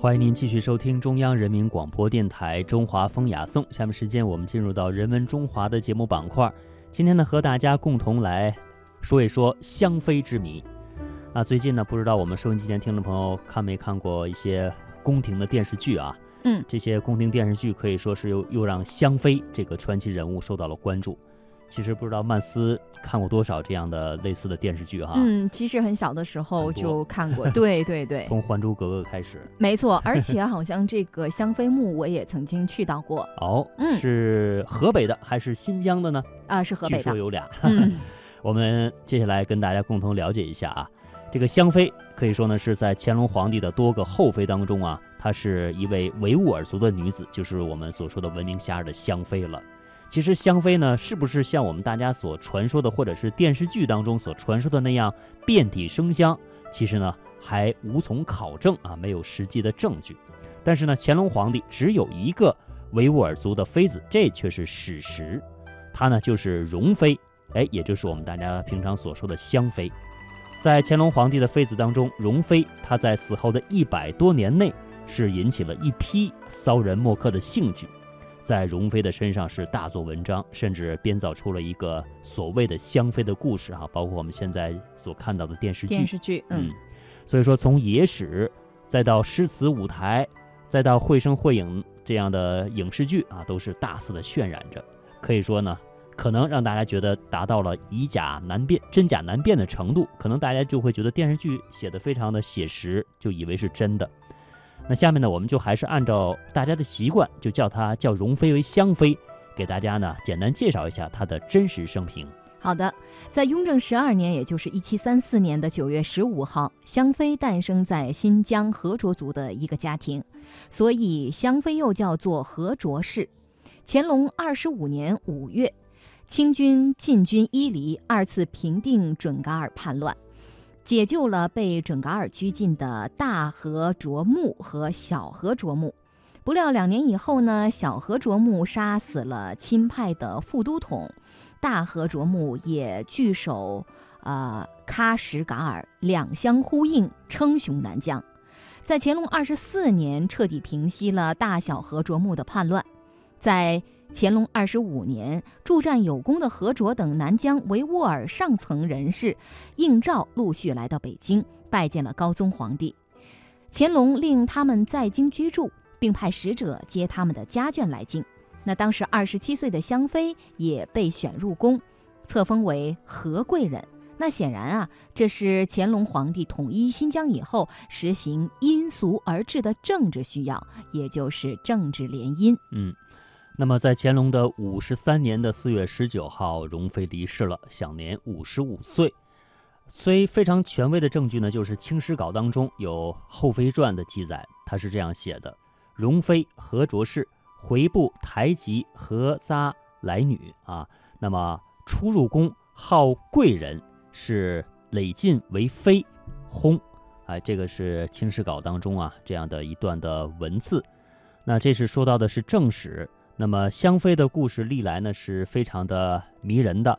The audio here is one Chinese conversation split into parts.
欢迎您继续收听中央人民广播电台中华风雅颂。下面时间我们进入到人文中华的节目板块。今天呢，和大家共同来说一说香妃之谜。啊最近呢，不知道我们收音机前听众朋友看没看过一些宫廷的电视剧啊？嗯，这些宫廷电视剧可以说是又又让香妃这个传奇人物受到了关注。其实不知道曼斯看过多少这样的类似的电视剧哈？嗯，其实很小的时候就看过，对对对，从《还珠格格》开始，没错。而且 好像这个香妃墓我也曾经去到过。哦，嗯是河北的还是新疆的呢？啊，是河北的。据说有俩。嗯，我们接下来跟大家共同了解一下啊，这个香妃可以说呢是在乾隆皇帝的多个后妃当中啊，她是一位维吾尔族的女子，就是我们所说的闻名遐迩的香妃了。其实香妃呢，是不是像我们大家所传说的，或者是电视剧当中所传说的那样遍体生香？其实呢，还无从考证啊，没有实际的证据。但是呢，乾隆皇帝只有一个维吾尔族的妃子，这却是史实。她呢就是容妃，哎，也就是我们大家平常所说的香妃。在乾隆皇帝的妃子当中，容妃她在死后的一百多年内，是引起了一批骚人墨客的兴趣。在容妃的身上是大做文章，甚至编造出了一个所谓的香妃的故事哈，包括我们现在所看到的电视剧。电视剧，嗯，所以说从野史，再到诗词舞台，再到绘声绘影这样的影视剧啊，都是大肆的渲染着。可以说呢，可能让大家觉得达到了以假难辨、真假难辨的程度，可能大家就会觉得电视剧写的非常的写实，就以为是真的。那下面呢，我们就还是按照大家的习惯，就叫她叫容妃为香妃，给大家呢简单介绍一下她的真实生平。好的，在雍正十二年，也就是一七三四年的九月十五号，香妃诞生在新疆和卓族的一个家庭，所以香妃又叫做和卓氏。乾隆二十五年五月，清军进军伊犁，二次平定准噶尔叛乱。解救了被准噶尔拘禁的大和卓木和小和卓木，不料两年以后呢，小和卓木杀死了亲派的副都统，大和卓木也据守呃喀什噶尔，两相呼应，称雄南疆。在乾隆二十四年，彻底平息了大小和卓木的叛乱，在。乾隆二十五年，助战有功的和卓等南疆维吾尔上层人士应召陆续来到北京，拜见了高宗皇帝。乾隆令他们在京居住，并派使者接他们的家眷来京。那当时二十七岁的香妃也被选入宫，册封为和贵人。那显然啊，这是乾隆皇帝统一新疆以后实行因俗而治的政治需要，也就是政治联姻。嗯。那么，在乾隆的五十三年的四月十九号，容妃离世了，享年五十五岁。虽非常权威的证据呢，就是《清史稿》当中有《后妃传》的记载，他是这样写的：容妃何卓氏，回部台吉何扎来女啊。那么初入宫，号贵人，是累进为妃，薨。哎，这个是《清史稿》当中啊这样的一段的文字。那这是说到的是正史。那么香妃的故事历来呢是非常的迷人的，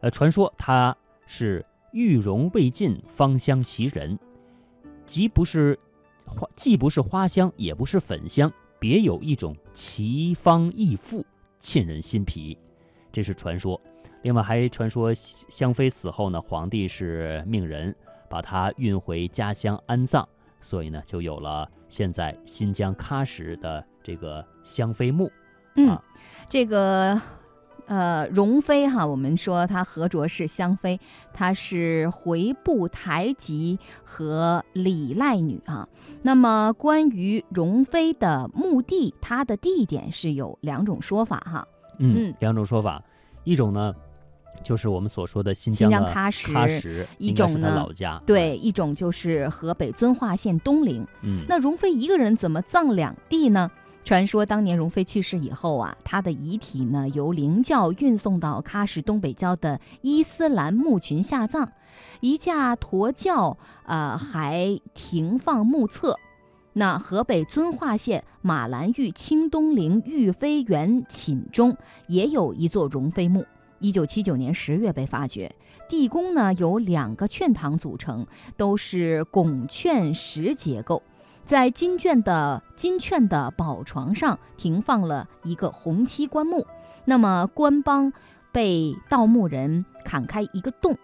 呃，传说她是玉容未尽，芳香袭人，既不是花，既不是花香，也不是粉香，别有一种奇芳异馥，沁人心脾，这是传说。另外还传说香妃死后呢，皇帝是命人把她运回家乡安葬，所以呢就有了现在新疆喀什的这个香妃墓。嗯，这个呃，容妃哈，我们说她何卓氏香妃，她是回部台吉和李赖女啊。那么关于容妃的墓地，她的地点是有两种说法哈。嗯，两种说法，一种呢就是我们所说的新疆喀什，喀什，一种呢老家，对，一种就是河北遵化县东陵。嗯，那容妃一个人怎么葬两地呢？传说当年容妃去世以后啊，她的遗体呢由灵教运送到喀什东北郊的伊斯兰墓群下葬，一架驼轿呃还停放墓侧。那河北遵化县马兰峪清东陵玉妃园寝中也有一座容妃墓，一九七九年十月被发掘。地宫呢由两个券堂组成，都是拱券石结构。在金卷的金券的宝床上停放了一个红漆棺木，那么棺帮被盗墓人砍开一个洞，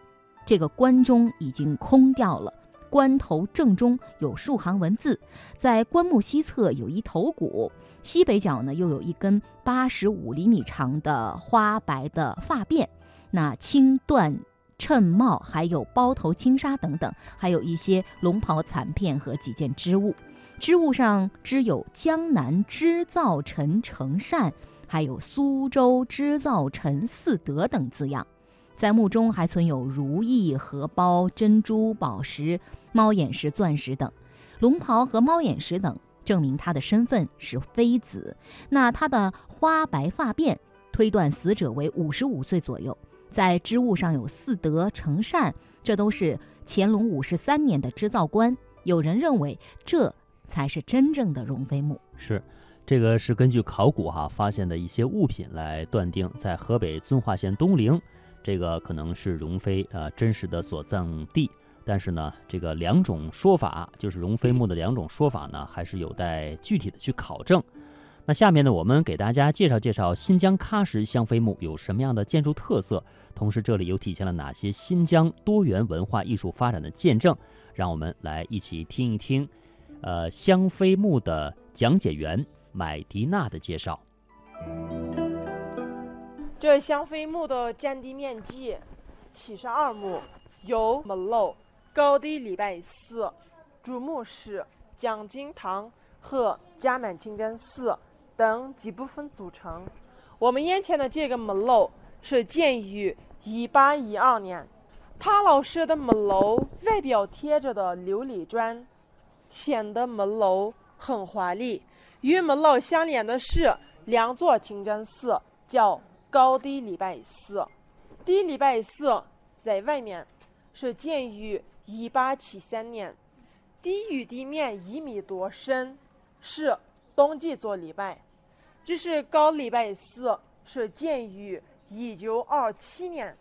这个棺中已经空掉了。棺头正中有数行文字，在棺木西侧有一头骨，西北角呢又有一根八十五厘米长的花白的发辫，那青缎衬帽，还有包头轻纱等等，还有一些龙袍残片和几件织物，织物上织有江南织造陈成善，还有苏州织造陈四德等字样。在墓中还存有如意、荷包、珍珠、宝石、猫眼石、钻石等，龙袍和猫眼石等证明他的身份是妃子。那他的花白发辫推断死者为五十五岁左右。在织物上有四德成善，这都是乾隆五十三年的织造官。有人认为这才是真正的容妃墓。是，这个是根据考古哈发现的一些物品来断定，在河北遵化县东陵。这个可能是容妃呃真实的所葬地，但是呢，这个两种说法，就是容妃墓的两种说法呢，还是有待具体的去考证。那下面呢，我们给大家介绍介绍新疆喀什香妃墓有什么样的建筑特色，同时这里又体现了哪些新疆多元文化艺术发展的见证。让我们来一起听一听，呃，香妃墓的讲解员买迪娜的介绍。这香妃墓的占地面积七十二亩，由门楼、高低礼拜寺、主墓室、讲经堂和嘉满清真寺等几部分组成。我们眼前的这个门楼是建于一八一二年，它老式的门楼外表贴着的琉璃砖，显得门楼很华丽。与门楼相连的是两座清真寺，叫。高低礼拜寺，低礼拜寺在外面，是建于一八七三年，低于地面一米多深，是冬季做礼拜。这是高礼拜寺，是建于一九二七年，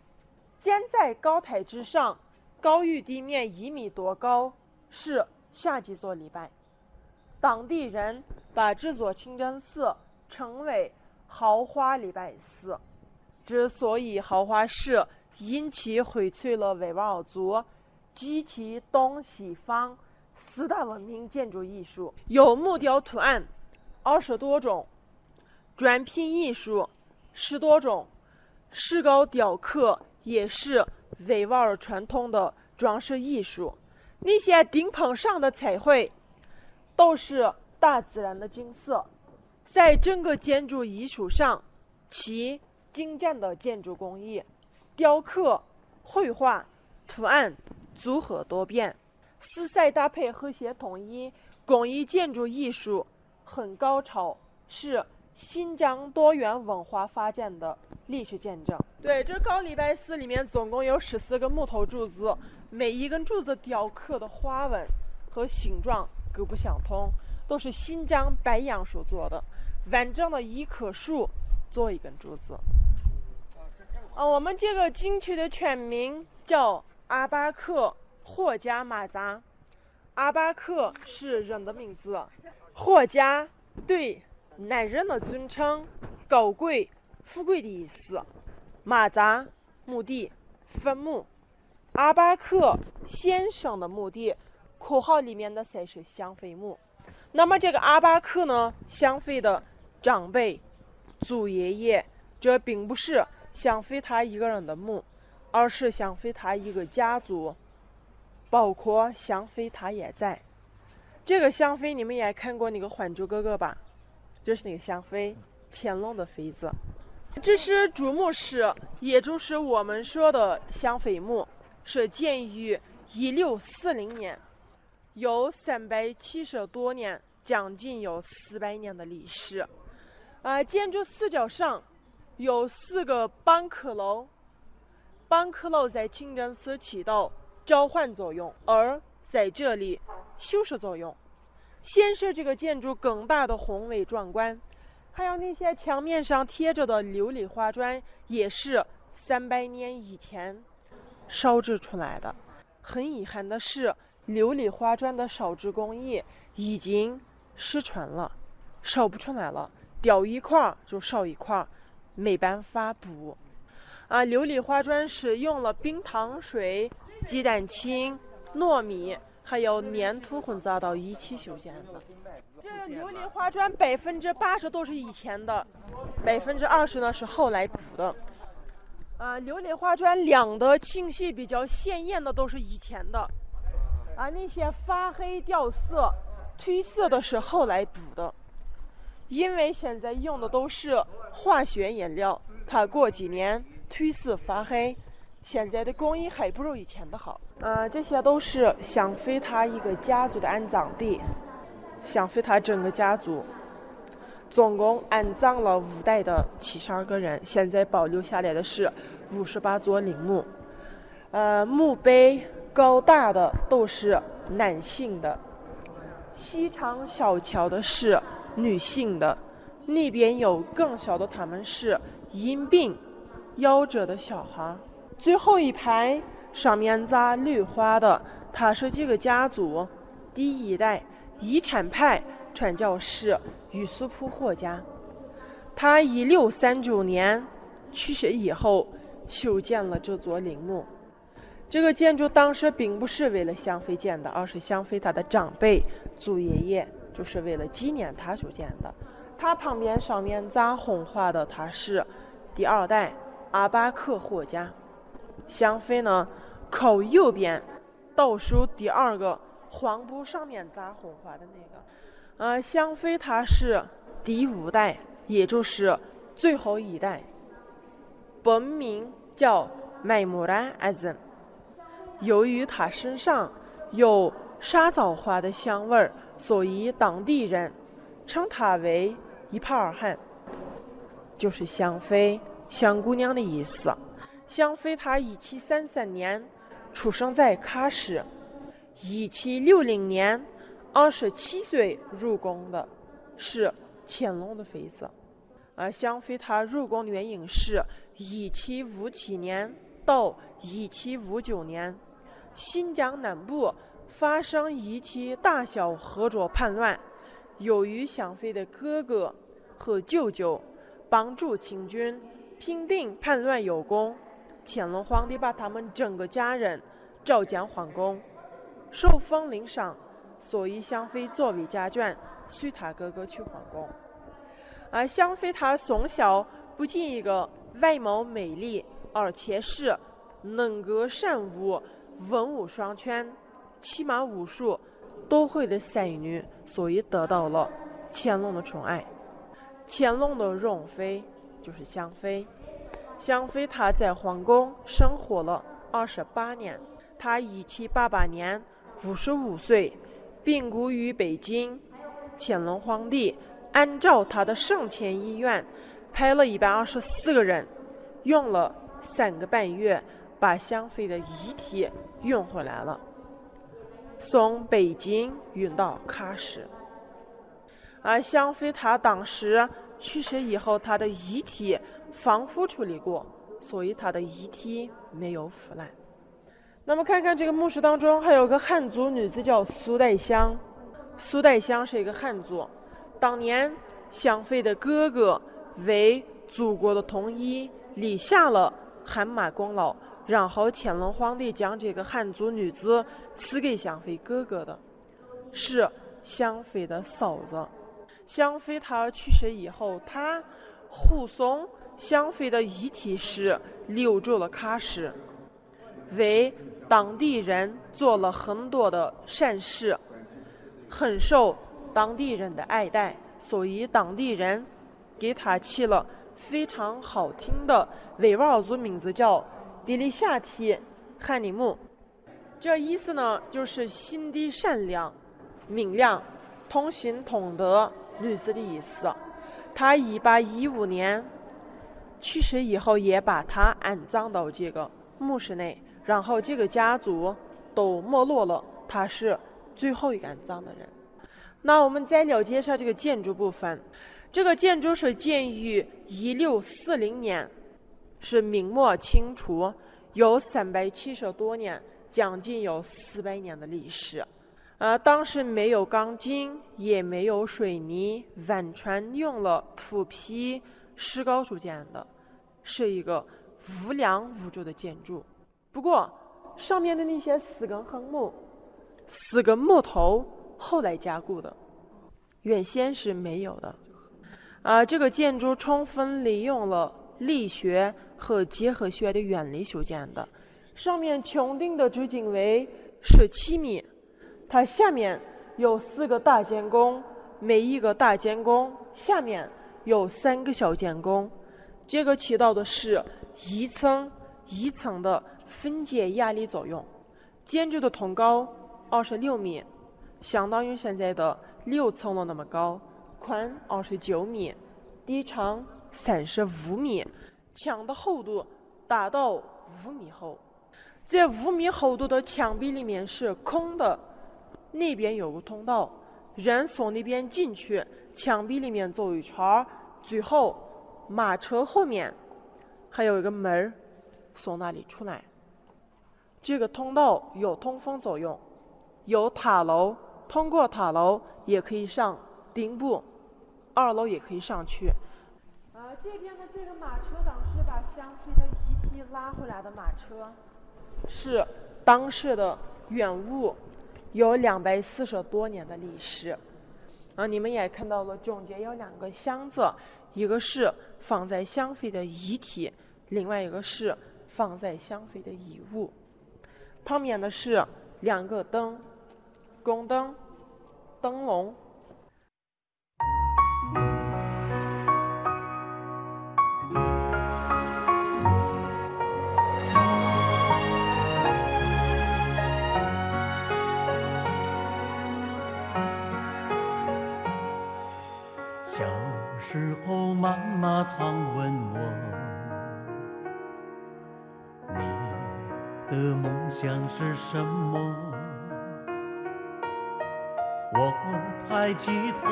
建在高台之上，高于地面一米多高，是夏季做礼拜。当地人把这座清真寺称为。豪华礼拜寺之所以豪华，是因其荟萃了维吾尔族及其东西方四大文明建筑艺术，有木雕图案二十多种，砖拼艺术十多种，石膏雕刻也是维吾尔传统的装饰艺术。那些顶棚上的彩绘都是大自然的景色。在整个建筑艺术上，其精湛的建筑工艺、雕刻、绘画、图案组合多变，色彩搭配和谐统一，工艺建筑艺术很高超，是新疆多元文化发展的历史见证。对，这高礼拜寺里面总共有十四个木头柱子，每一根柱子雕刻的花纹和形状各不相同，都是新疆白杨树做的。完整的一棵树做一根柱子。啊，我们这个景区的全名叫阿巴克霍家马扎。阿巴克是人的名字，霍家对男人的尊称，高贵、富贵的意思。马扎墓地坟墓，阿巴克先生的墓地（括号里面的才是香妃墓）。那么这个阿巴克呢，香妃的。长辈、祖爷爷，这并不是香妃她一个人的墓，而是香妃她一个家族，包括香妃她也在。这个香妃你们也看过那个《还珠格格》吧？就是那个香妃，乾隆的妃子。这是主墓室，也就是我们说的香妃墓，是建于一六四零年，有三百七十多年，将近有四百年的历史。啊，建筑四角上有四个板壳楼，板壳楼在清真寺起到召唤作用，而在这里修饰作用，显示这个建筑更大的宏伟壮观。还有那些墙面上贴着的琉璃花砖，也是三百年以前烧制出来的。很遗憾的是，琉璃花砖的烧制工艺已经失传了，烧不出来了，掉一块儿就烧一块儿，没办法补。啊，琉璃花砖是用了冰糖水、鸡蛋清、糯米还有粘土混杂到一起修建的。这琉璃花砖百分之八十都是以前的，百分之二十呢是后来补的。啊，琉璃花砖两的、清晰、比较鲜艳的都是以前的。啊，那些发黑、掉色、褪色的是后来补的。因为现在用的都是化学颜料，它过几年。褪色发黑，现在的工艺还不如以前的好。呃，这些都是香妃她一个家族的安葬地。香妃她整个家族总共安葬了五代的七十二个人，现在保留下来的是五十八座陵墓。呃，墓碑高大的都是男性的，细长小巧的是女性的，那边有更小的，他们是因病。夭折的小孩，最后一排上面扎绿花的，他是这个家族第一代遗产派传教士于苏普霍家。他一六三九年去世以后，修建了这座陵墓。这个建筑当时并不是为了香妃建的，而是香妃她的长辈祖爷爷就是为了纪念他修建的。他旁边上面扎红花的，他是第二代。阿巴克霍家，香妃呢靠右边倒数第二个黄布上面扎红花的那个，呃，香妃她是第五代，也就是最后一代，本名叫麦木兰阿珍。由于她身上有沙枣花的香味儿，所以当地人称她为伊帕尔汗，就是香妃。香姑娘的意思。香妃她一七三三年出生在喀什，一七六零年二十七岁入宫的，是乾隆的妃子。啊，香妃她入宫的原因是一七五七年到一七五九年，新疆南部发生一起大小合作叛乱，由于香妃的哥哥和舅舅帮助清军。平定叛乱有功，乾隆皇帝把他们整个家人召见皇宫，受封领赏，所以香妃作为家眷随他哥哥去皇宫。而香妃她从小不仅一个外貌美丽，而且是能歌善舞、文武双全、骑马武术都会的才女，所以得到了乾隆的宠爱。乾隆的容妃。就是香妃，香妃她在皇宫生活了二十八年。她一七八八年五十五岁，病故于北京。乾隆皇帝按照他的生前遗愿，派了一百二十四个人，用了三个半月，把香妃的遗体运回来了，从北京运到喀什。而香妃她当时。去世以后，她的遗体防腐处理过，所以她的遗体没有腐烂。那么看看这个墓室当中，还有个汉族女子叫苏代香。苏代香是一个汉族，当年香妃的哥哥为祖国的统一立下了汗马功劳，然后乾隆皇帝将这个汉族女子赐给香妃哥哥的，是香妃的嫂子。香妃她去世以后，她护送香妃的遗体时留住了喀什，为当地人做了很多的善事，很受当地人的爱戴，所以当地人给他起了非常好听的维吾尔族名字，叫迪里夏提汉尼木。这意思呢，就是心地善良、明亮、通心通德。女子的意思，他一八一五年去世以后，也把他安葬到这个墓室内，然后这个家族都没落了，他是最后一个安葬的人。那我们再了解一下这个建筑部分，这个建筑是建于一六四零年，是明末清初，有三百七十多年，将近有四百年的历史。啊，当时没有钢筋，也没有水泥，完全用了土坯、石膏组建的，是一个无梁无柱的建筑。不过，上面的那些四根横木，四根木头后来加固的，原先是没有的。啊，这个建筑充分利用了力学和几何学的原理修建的。上面穹顶的直径为十七米。它下面有四个大监宫，每一个大监宫下面有三个小监宫，这个起到的是一层一层的分解压力作用。建筑的通高二十六米，相当于现在的六层楼那么高，宽二十九米，底长三十五米，墙的厚度达到五米厚。在五米厚度的墙壁里面是空的。那边有个通道，人从那边进去，墙壁里面走一圈儿，最后马车后面还有一个门儿，从那里出来。这个通道有通风作用，有塔楼，通过塔楼也可以上顶部，二楼也可以上去。啊，这边的这个马车当时把湘妃的遗体拉回来的马车，是当时的原物。有两百四十多年的历史，啊，你们也看到了，中间有两个箱子，一个是放在香妃的遗体，另外一个是放在香妃的遗物。旁边的是两个灯，宫灯，灯笼。小时候妈妈常问我，的梦想是什么？我抬起头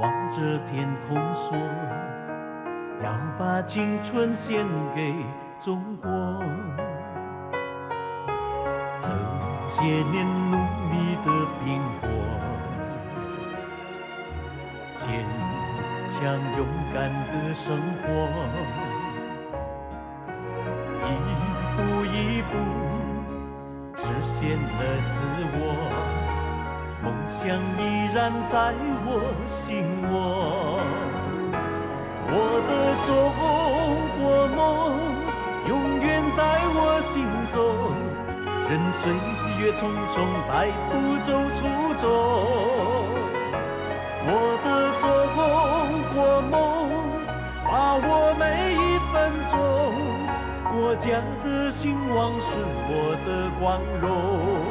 望着天空说，要把青春献给中国。这些年努力的拼搏，坚。强勇敢的生活，实现了自我，梦想依然在我心窝。我的中国梦永远在我心中，任岁月匆匆摆步走初衷。我的中国梦，把握每一分钟，国家的兴旺是我的光荣。